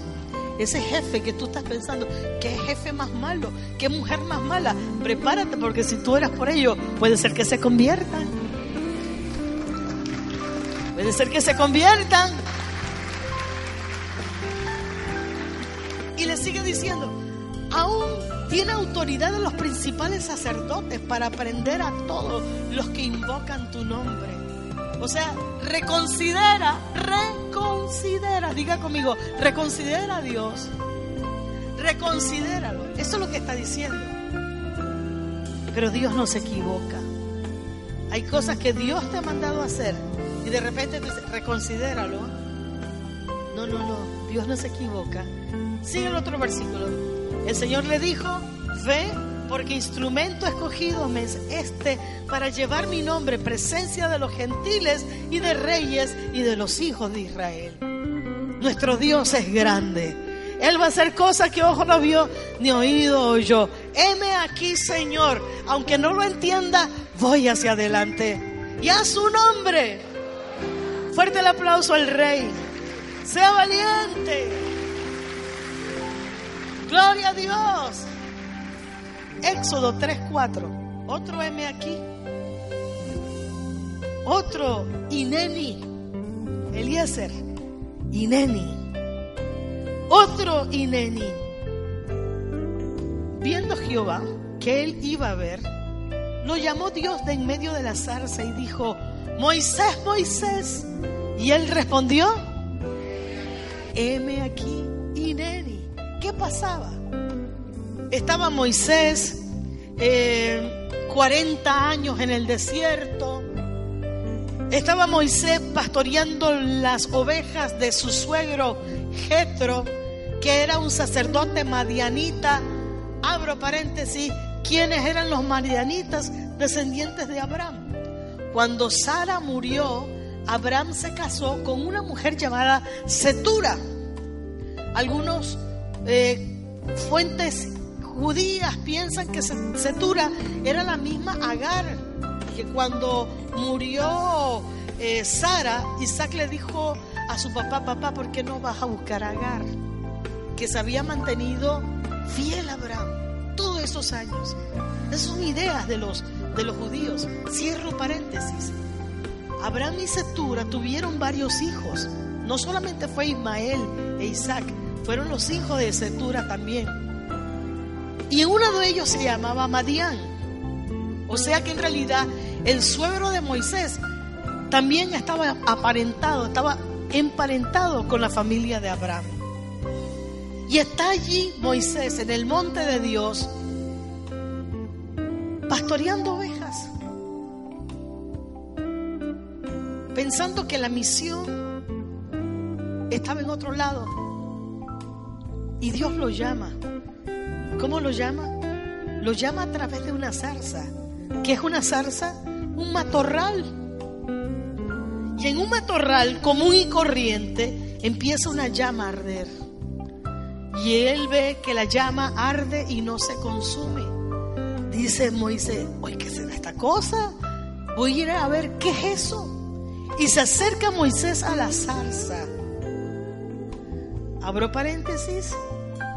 Ese jefe que tú estás pensando, qué jefe más malo, qué mujer más mala, prepárate porque si tú eras por ello, puede ser que se conviertan. Puede ser que se conviertan. Y le sigue diciendo, aún tiene autoridad de los principales sacerdotes para aprender a todos los que invocan tu nombre. O sea, reconsidera, reconsidera, diga conmigo, reconsidera a Dios. Reconsidéralo. Eso es lo que está diciendo. Pero Dios no se equivoca. Hay cosas que Dios te ha mandado a hacer de repente reconsidéralo. No, no, no, Dios no se equivoca. Sigue el otro versículo. El Señor le dijo, ve porque instrumento escogido me es este para llevar mi nombre, presencia de los gentiles y de reyes y de los hijos de Israel. Nuestro Dios es grande. Él va a hacer cosas que ojo no vio ni oído oyó. Heme aquí, Señor. Aunque no lo entienda, voy hacia adelante. Y a su nombre. Fuerte el aplauso al Rey. Sea valiente. Gloria a Dios. Éxodo 3:4. Otro M aquí. Otro Ineni. Eliezer. Ineni. Otro Ineni. Viendo Jehová que él iba a ver, lo llamó Dios de en medio de la zarza y dijo, Moisés, Moisés. Y él respondió, heme aquí, Ineni. ¿Qué pasaba? Estaba Moisés eh, 40 años en el desierto. Estaba Moisés pastoreando las ovejas de su suegro Jetro, que era un sacerdote madianita. Abro paréntesis, ¿quiénes eran los madianitas descendientes de Abraham? Cuando Sara murió, Abraham se casó con una mujer llamada Setura. Algunos eh, fuentes judías piensan que Setura era la misma Agar, que cuando murió eh, Sara, Isaac le dijo a su papá, papá, ¿por qué no vas a buscar a Agar? Que se había mantenido fiel a Abraham todos esos años. Esas son ideas de los, de los judíos. Cierro paréntesis. Abraham y Setura tuvieron varios hijos. No solamente fue Ismael e Isaac, fueron los hijos de Setura también. Y uno de ellos se llamaba Madián. O sea que en realidad el suegro de Moisés también estaba aparentado, estaba emparentado con la familia de Abraham. Y está allí Moisés en el monte de Dios, pastoreando ovejas, pensando que la misión estaba en otro lado. Y Dios lo llama. ¿Cómo lo llama? Lo llama a través de una zarza. ¿Qué es una zarza? Un matorral. Y en un matorral común y corriente empieza una llama a arder. Y él ve que la llama arde y no se consume. Dice Moisés, oye, ¿qué será esta cosa? Voy a ir a ver qué es eso. Y se acerca Moisés a la zarza. Abro paréntesis,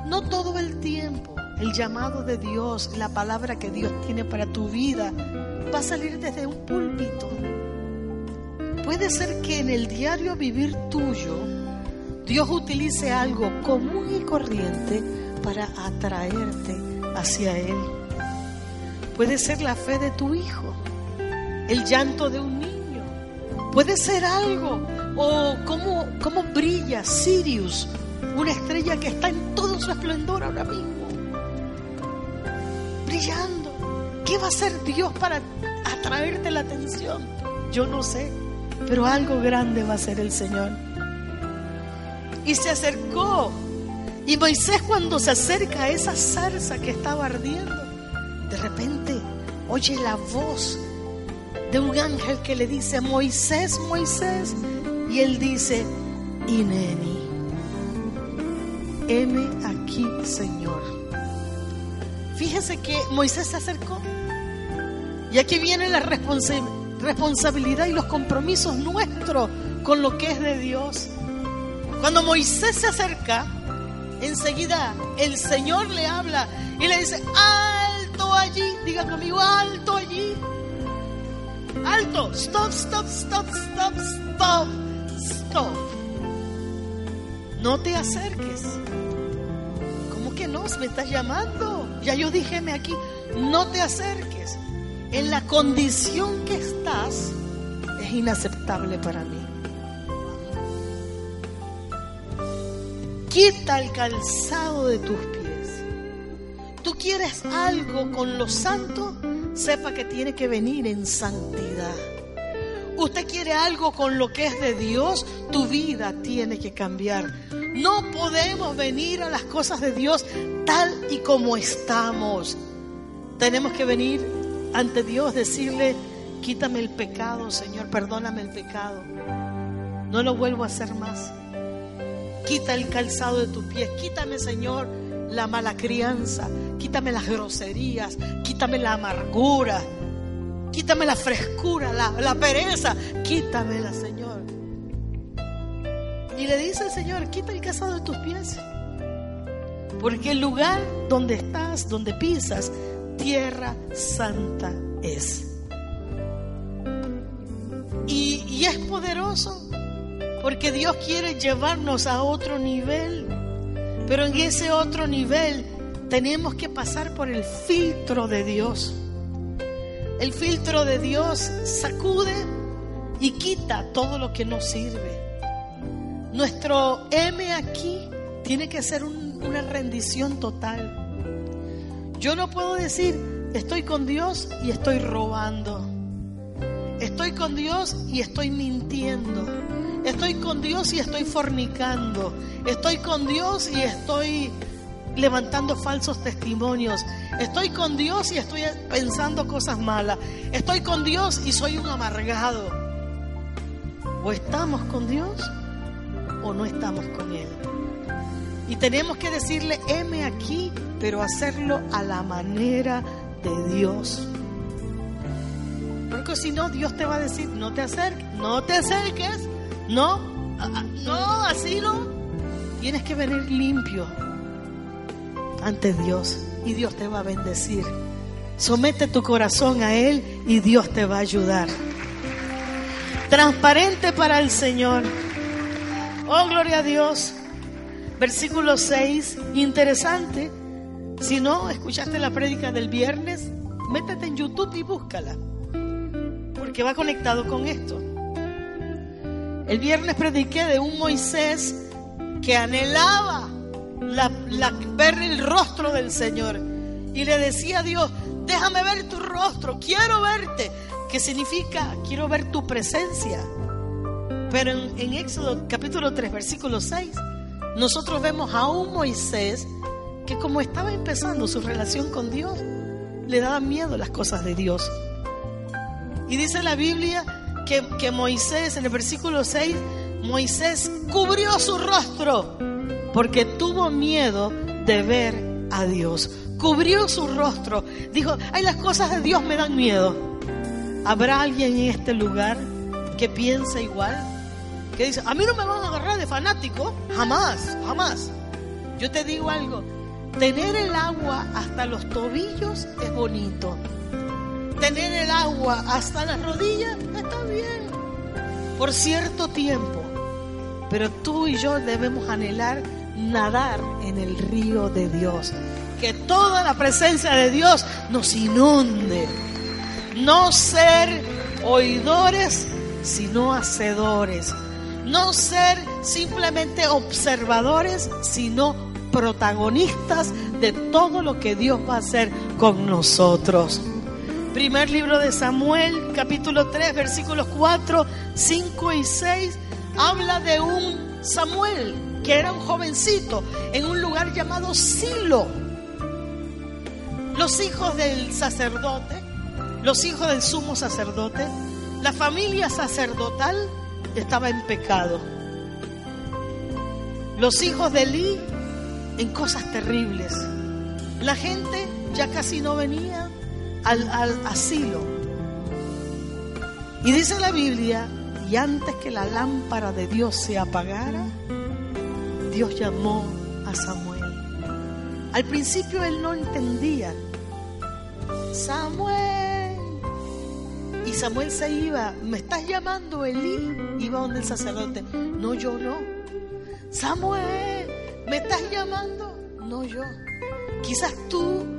no todo el tiempo el llamado de Dios, la palabra que Dios tiene para tu vida, va a salir desde un púlpito. Puede ser que en el diario vivir tuyo, Dios utilice algo común y corriente para atraerte hacia Él. Puede ser la fe de tu hijo, el llanto de un niño, puede ser algo, o cómo, cómo brilla Sirius, una estrella que está en todo su esplendor ahora mismo brillando. ¿Qué va a hacer Dios para atraerte la atención? Yo no sé, pero algo grande va a hacer el Señor. Y se acercó Y Moisés cuando se acerca a esa zarza que estaba ardiendo, de repente oye la voz de un ángel que le dice, Moisés, Moisés. Y él dice, Ineni, heme aquí, Señor. Fíjese que Moisés se acercó. Y aquí viene la responsabilidad y los compromisos nuestros con lo que es de Dios. Cuando Moisés se acerca, enseguida el Señor le habla y le dice, allí, diga conmigo, alto allí. Alto, stop, stop, stop, stop, stop, stop. No te acerques. ¿Cómo que no? Me estás llamando. Ya yo dijeme aquí, no te acerques. En la condición que estás es inaceptable para mí. Quita el calzado de tus. Tú quieres algo con los santos, sepa que tiene que venir en santidad. Usted quiere algo con lo que es de Dios, tu vida tiene que cambiar. No podemos venir a las cosas de Dios tal y como estamos. Tenemos que venir ante Dios, decirle, quítame el pecado, Señor, perdóname el pecado. No lo vuelvo a hacer más. Quita el calzado de tus pies. Quítame, Señor, la mala crianza. Quítame las groserías. Quítame la amargura. Quítame la frescura, la, pereza. Quítamela, Señor. Y le dice el Señor, quita el calzado de tus pies. Porque el lugar donde estás, donde pisas, tierra santa es. Y es poderoso porque Dios quiere llevarnos a otro nivel. Pero en ese otro nivel tenemos que pasar por el filtro de Dios. El filtro de Dios sacude y quita todo lo que no sirve. Nuestro M aquí tiene que ser una rendición total. Yo no puedo decir, estoy con Dios y estoy robando. Estoy con Dios y estoy mintiendo. Estoy con Dios y estoy fornicando. Estoy con Dios y estoy levantando falsos testimonios. Estoy con Dios y estoy pensando cosas malas. Estoy con Dios y soy un amargado. O estamos con Dios o no estamos con Él. Y tenemos que decirle, heme aquí, pero hacerlo a la manera de Dios. Porque si no, Dios te va a decir, no te acerques, no te acerques, no, no, así no. Tienes que venir limpio ante Dios y Dios te va a bendecir. Somete tu corazón a Él y Dios te va a ayudar. Transparente para el Señor. Oh, gloria a Dios. Versículo 6, interesante. Si no, escuchaste la prédica del viernes, métete en YouTube y búscala. Porque va conectado con esto. El viernes prediqué de un Moisés que anhelaba ver el rostro del Señor. Y le decía a Dios, déjame ver tu rostro, quiero verte. Que significa, quiero ver tu presencia. Pero en, en Éxodo capítulo 3, versículo 6, nosotros vemos a un Moisés que como estaba empezando su relación con Dios, le daba miedo las cosas de Dios. Y dice la Biblia que, Moisés, en el versículo 6, Moisés cubrió su rostro porque tuvo miedo de ver a Dios. Cubrió su rostro. Dijo, ay, las cosas de Dios me dan miedo. ¿Habrá alguien en este lugar que piense igual? Que dice, a mí no me van a agarrar de fanático. Jamás, jamás. Yo te digo algo, tener el agua hasta los tobillos es bonito tener el agua hasta las rodillas, está bien, por cierto tiempo. Pero tú y yo debemos anhelar nadar en el río de Dios. Que toda la presencia de Dios nos inunde. No ser oidores, sino hacedores. No ser simplemente observadores, sino protagonistas de todo lo que Dios va a hacer con nosotros. Primer libro de Samuel, capítulo 3, versículos 4, 5 y 6, habla de un Samuel, que era un jovencito, en un lugar llamado Silo. Los hijos del sacerdote, los hijos del sumo sacerdote, la familia sacerdotal estaba en pecado. Los hijos de Eli en cosas terribles. La gente ya casi no venía al, asilo. Y dice la Biblia, y antes que la lámpara de Dios se apagara, Dios llamó a Samuel. Al principio él no entendía. Samuel. Y Samuel se iba. ¿Me estás llamando Elí? Iba donde el sacerdote. No, yo no. Samuel, ¿me estás llamando? No, yo. Quizás tú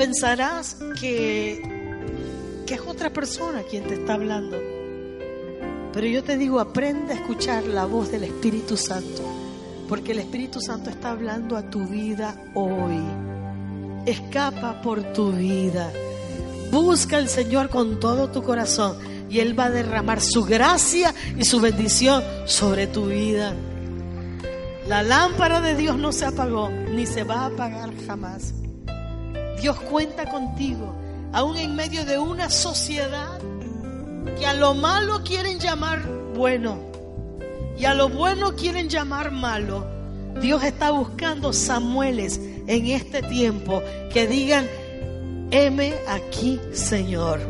pensarás que, que es otra persona quien te está hablando. Pero yo te digo, aprende a escuchar la voz del Espíritu Santo, porque el Espíritu Santo está hablando a tu vida hoy. Escapa por tu vida. Busca al Señor con todo tu corazón y Él va a derramar su gracia y su bendición sobre tu vida. La lámpara de Dios no se apagó ni se va a apagar jamás. Dios cuenta contigo, aún en medio de una sociedad que a lo malo quieren llamar bueno y a lo bueno quieren llamar malo. Dios está buscando Samueles en este tiempo que digan, heme aquí, Señor.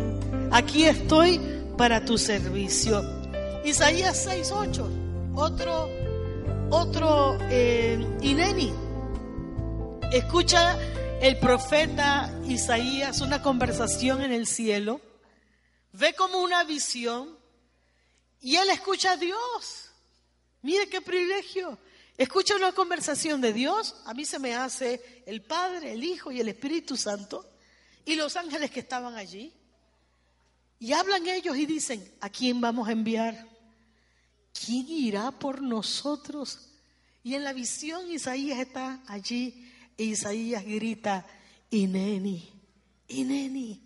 Aquí estoy para tu servicio. Isaías 6:8, otro, otro eh, Ineni. Escucha el profeta Isaías una conversación en el cielo, ve como una visión y él escucha a Dios. Mire qué privilegio. Escucha una conversación de Dios, a mí se me hace el Padre, el Hijo y el Espíritu Santo y los ángeles que estaban allí. Y hablan ellos y dicen, ¿a quién vamos a enviar? ¿Quién irá por nosotros? Y en la visión Isaías está allí Isaías grita, Ineni, Ineni,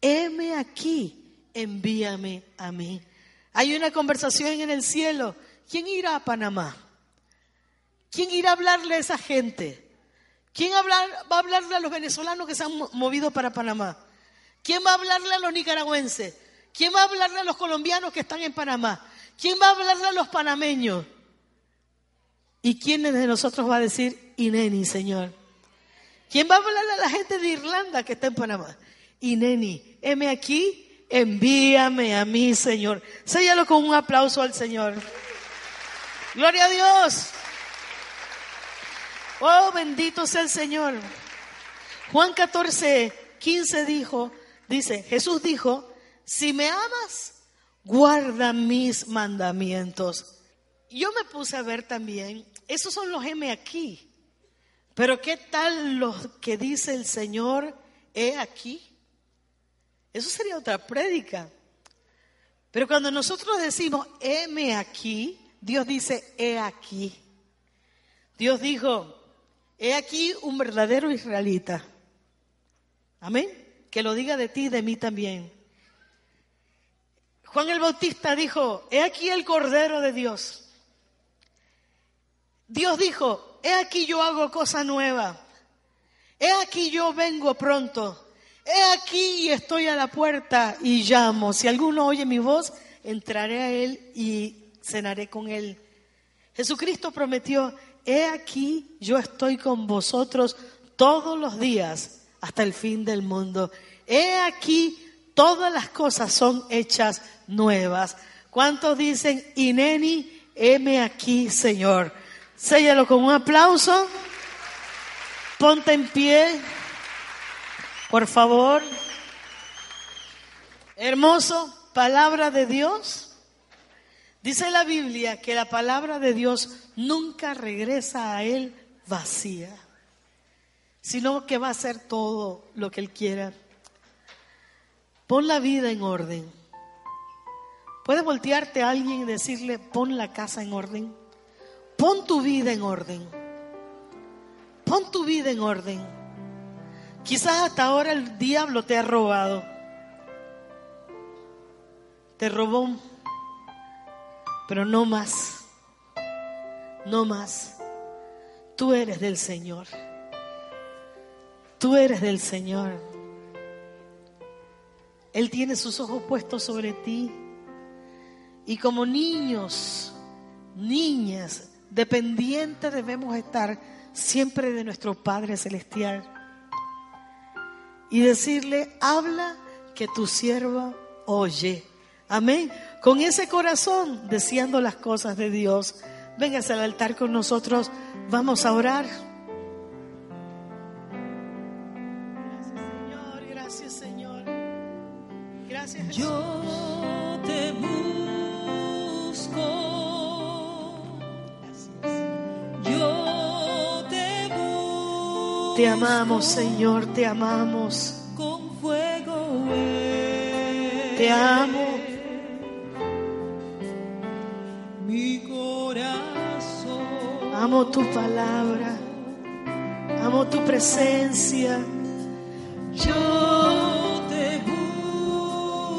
heme aquí, envíame a mí. Hay una conversación en el cielo. ¿Quién irá a Panamá? ¿Quién irá a hablarle a esa gente? ¿Quién va a hablarle a los venezolanos que se han movido para Panamá? ¿Quién va a hablarle a los nicaragüenses? ¿Quién va a hablarle a los colombianos que están en Panamá? ¿Quién va a hablarle a los panameños? ¿Y quién de nosotros va a decir, Ineni, Señor? ¿Quién va a hablar a la gente de Irlanda que está en Panamá? Y Neni, heme aquí, envíame a mí, Señor. Séllalo con un aplauso al Señor. Gloria a Dios. Oh, bendito sea el Señor. Juan 14, 15 dijo, dice, Jesús dijo, si me amas, guarda mis mandamientos. Yo me puse a ver también, esos son los M aquí. Pero ¿qué tal lo que dice el Señor, he aquí? Eso sería otra prédica. Pero cuando nosotros decimos, heme aquí, Dios dice, he aquí. Dios dijo, he aquí un verdadero israelita. Amén. Que lo diga de ti y de mí también. Juan el Bautista dijo, he aquí el Cordero de Dios. Dios dijo, he aquí yo hago cosa nueva. He aquí yo vengo pronto. He aquí estoy a la puerta y llamo. Si alguno oye mi voz, entraré a él y cenaré con él. Jesucristo prometió, he aquí yo estoy con vosotros todos los días hasta el fin del mundo. He aquí todas las cosas son hechas nuevas. ¿Cuántos dicen, Ineni, heme aquí, Señor? Séllalo con un aplauso. Ponte en pie, por favor. Hermoso, palabra de Dios. Dice la Biblia que la palabra de Dios nunca regresa a Él vacía, sino que va a hacer todo lo que Él quiera. Pon la vida en orden. Puedes voltearte a alguien y decirle, pon la casa en orden. Pon tu vida en orden. Pon tu vida en orden. Quizás hasta ahora el diablo te ha robado. Te robó, pero no más. No más. tú eres del Señor. Tú eres del Señor. Él tiene sus ojos puestos sobre ti. Y como niños, niñas, dependientes debemos estar siempre de nuestro Padre Celestial. Y decirle, habla que tu sierva oye. Amén. Con ese corazón, deseando las cosas de Dios. Véngase al altar con nosotros. Vamos a orar. Gracias, Señor. Gracias, Señor. Gracias, Jesús. Te amamos, Señor. Te amamos. Con fuego. Te amo. Mi corazón. Amo tu palabra. Amo tu presencia. Yo te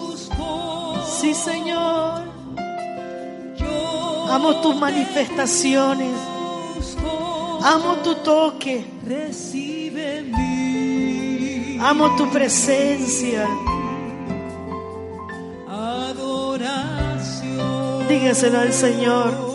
busco. Sí, Señor. Yo Amo tus manifestaciones. Amo tu toque. Recibe mi Amo tu presencia. adoración. Dígaselo al Señor.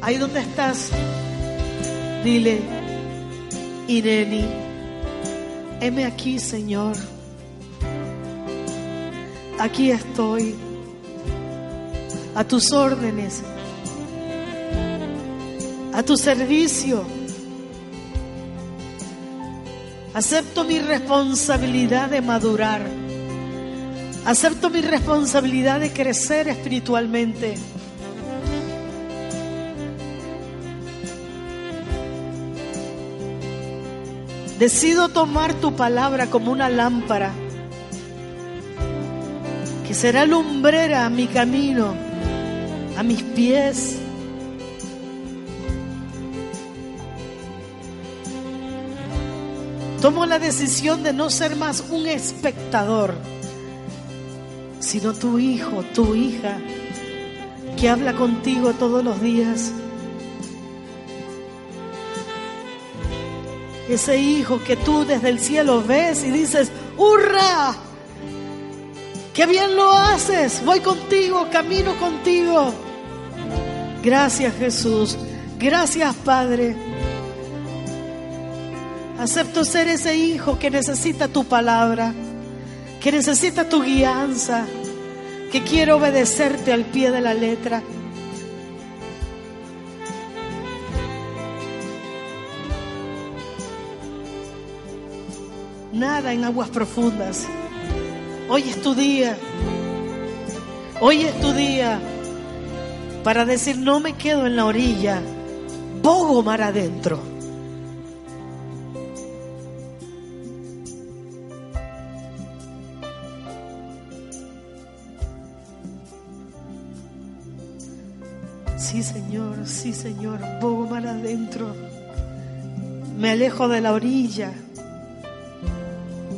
Ahí donde estás, dile, Ireni, heme aquí, Señor. Aquí estoy, a tus órdenes, a tu servicio. Acepto mi responsabilidad de madurar. Acepto mi responsabilidad de crecer espiritualmente. Decido tomar tu palabra como una lámpara que será lumbrera a mi camino, a mis pies. Tomo la decisión de no ser más un espectador sino tu hijo, tu hija, que habla contigo todos los días. Ese hijo que tú desde el cielo ves y dices, ¡hurra! ¡Qué bien lo haces! Voy contigo, camino contigo. Gracias Jesús, gracias Padre. Acepto ser ese hijo que necesita tu palabra, que necesita tu guianza, que quiere obedecerte al pie de la letra. Nada en aguas profundas. Hoy es tu día. Hoy es tu día para decir no me quedo en la orilla, bogo mar adentro. Sí, Señor, sí, Señor, bogo mar adentro. Me alejo de la orilla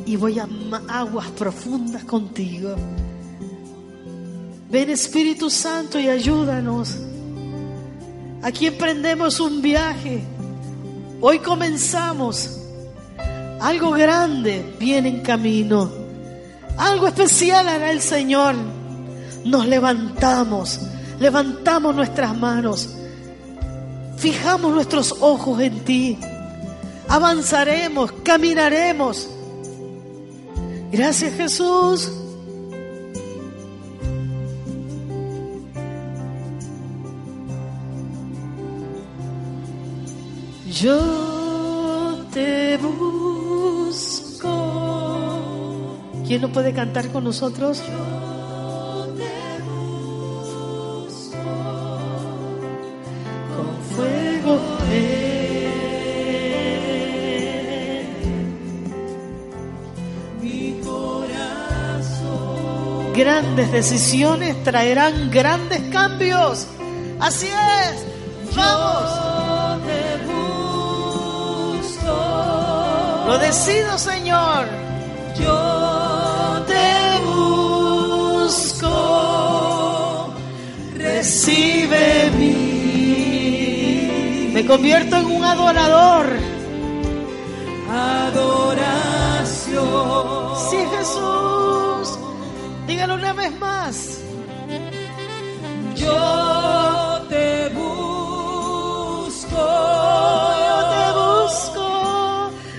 y voy a aguas profundas contigo. Ven Espíritu Santo y ayúdanos. Aquí emprendemos un viaje. Hoy comenzamos. Algo grande viene en camino. Algo especial hará el Señor. Nos levantamos, levantamos nuestras manos, fijamos nuestros ojos en ti. avanzaremos, caminaremos. Gracias Jesús. Yo te busco. ¿Quién no puede cantar con nosotros? Grandes decisiones traerán grandes cambios. Así es. Vamos. Yo te busco. Lo decido, Señor. Yo te busco. Recibe mí. Me convierto en un adorador. Adoración. Sí, Jesús. Dígalo una vez más. Yo te busco. Yo te busco.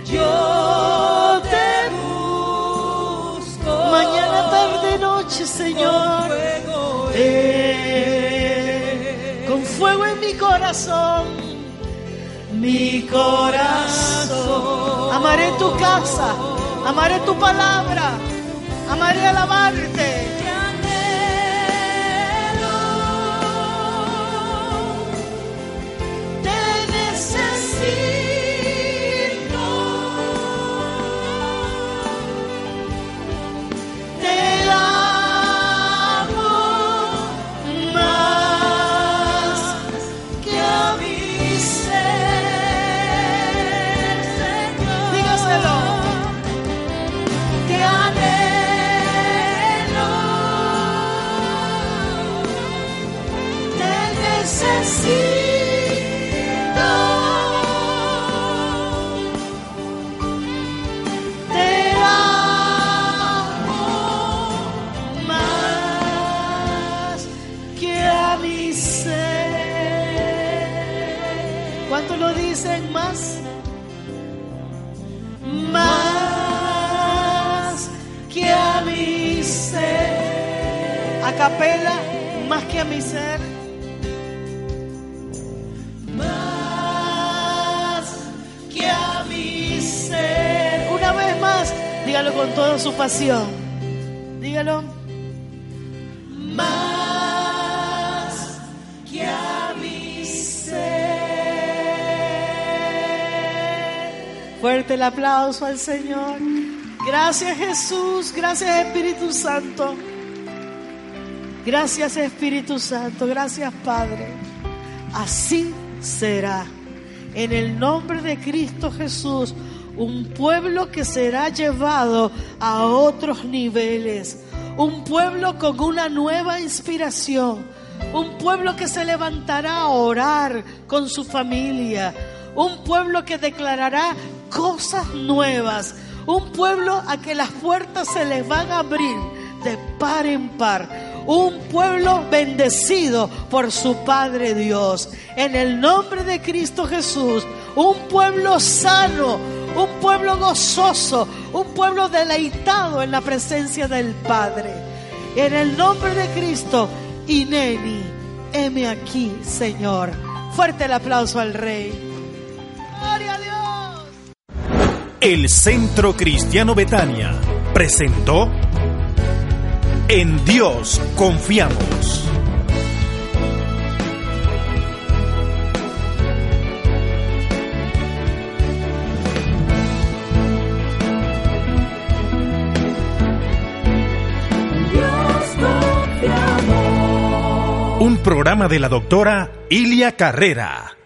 Yo te busco. Mañana, tarde, noche, Con Señor. fuego Eh, Con fuego en mi corazón. Mi corazón. Amaré tu casa. Amaré tu palabra. Amaré alabarte. ¿Cuánto lo dicen más? Más que a mi ser. A capela, más que a mi ser. Más que a mi ser. Una vez más, dígalo con toda su pasión. Dígalo. Fuerte el aplauso al Señor. Gracias Jesús, gracias Espíritu Santo. Gracias Espíritu Santo, gracias Padre. Así será. En el nombre de Cristo Jesús, un pueblo que será llevado a otros niveles. Un pueblo con una nueva inspiración. Un pueblo que se levantará a orar con su familia. Un pueblo que declarará cosas nuevas. Un pueblo a que las puertas se les van a abrir de par en par. Un pueblo bendecido por su Padre Dios. En el nombre de Cristo Jesús. Un pueblo sano. Un pueblo gozoso. Un pueblo deleitado en la presencia del Padre. En el nombre de Cristo. Ineni, heme aquí, Señor. Fuerte el aplauso al Rey. Gloria a Dios. El Centro Cristiano Betania presentó En Dios confiamos. Un programa de la doctora Ilia Carrera.